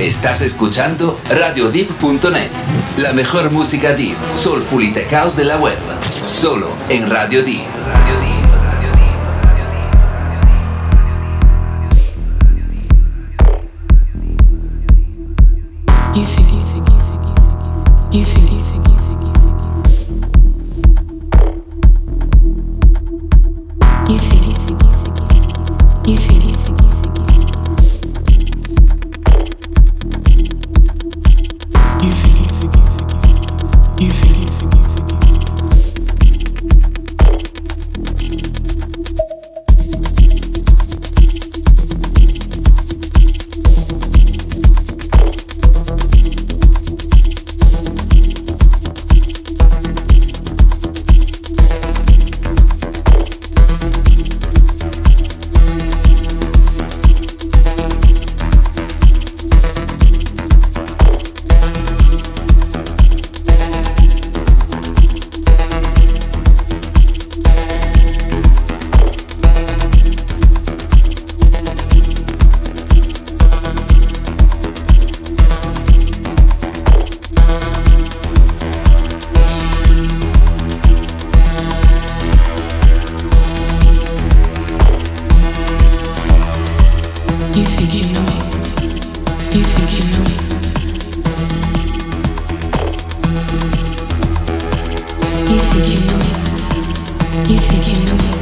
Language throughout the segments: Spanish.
Estás escuchando RadioDeep.net, la mejor música deep, soulful y tech house de la web, solo en. Radio Deep. think you know. me. You think you know. me.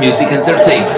Music entertainment.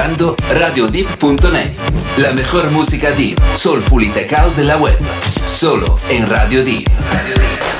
Escuchando RadioDeep.net, la mejor música deep, soulful y tech house de la web, solo en Radio Deep. Download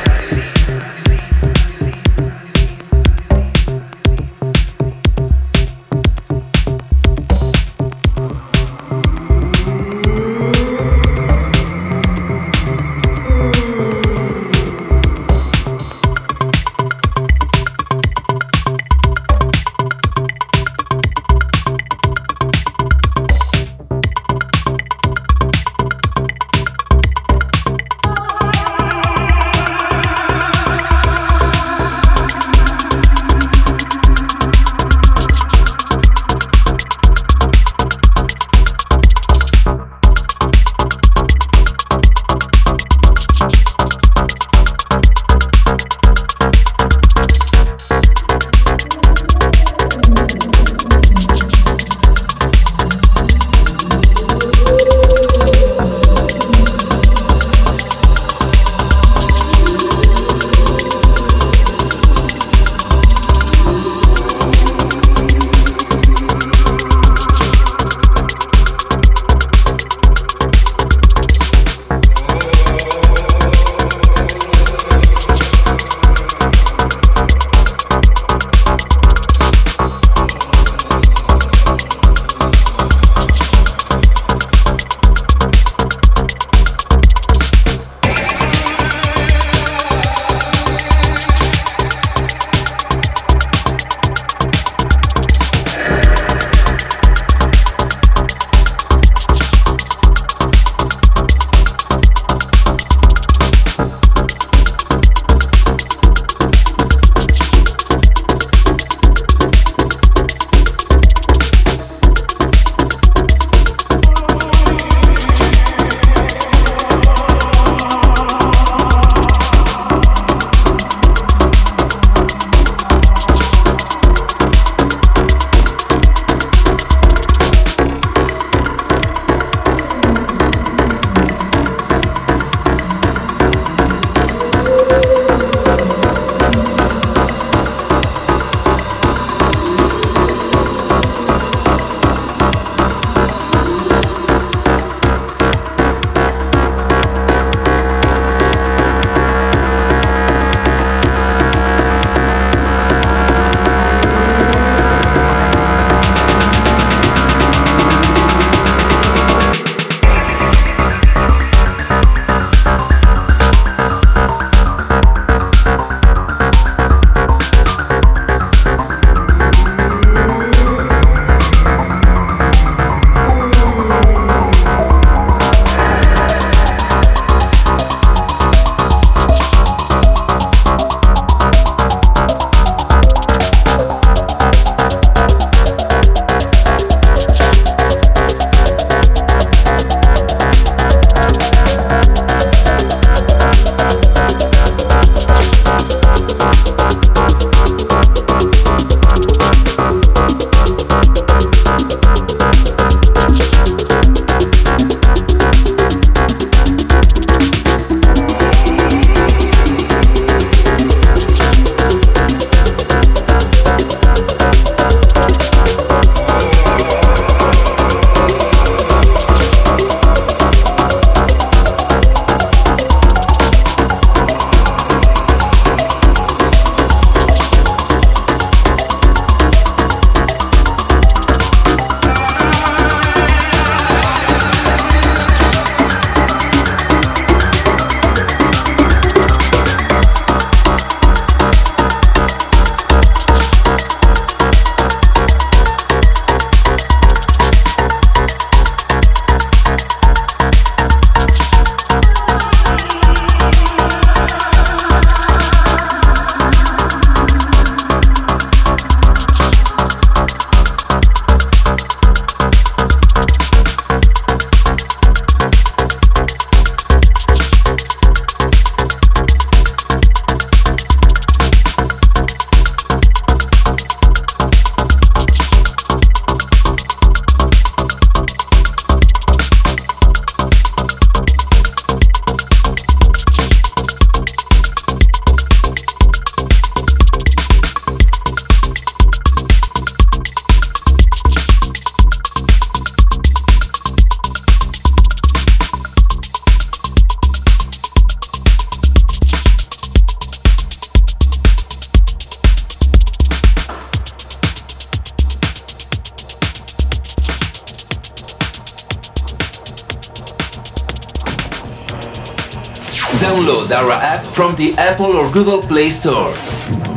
Apple or Google Play Store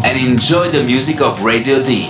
and enjoy the music of Radio D.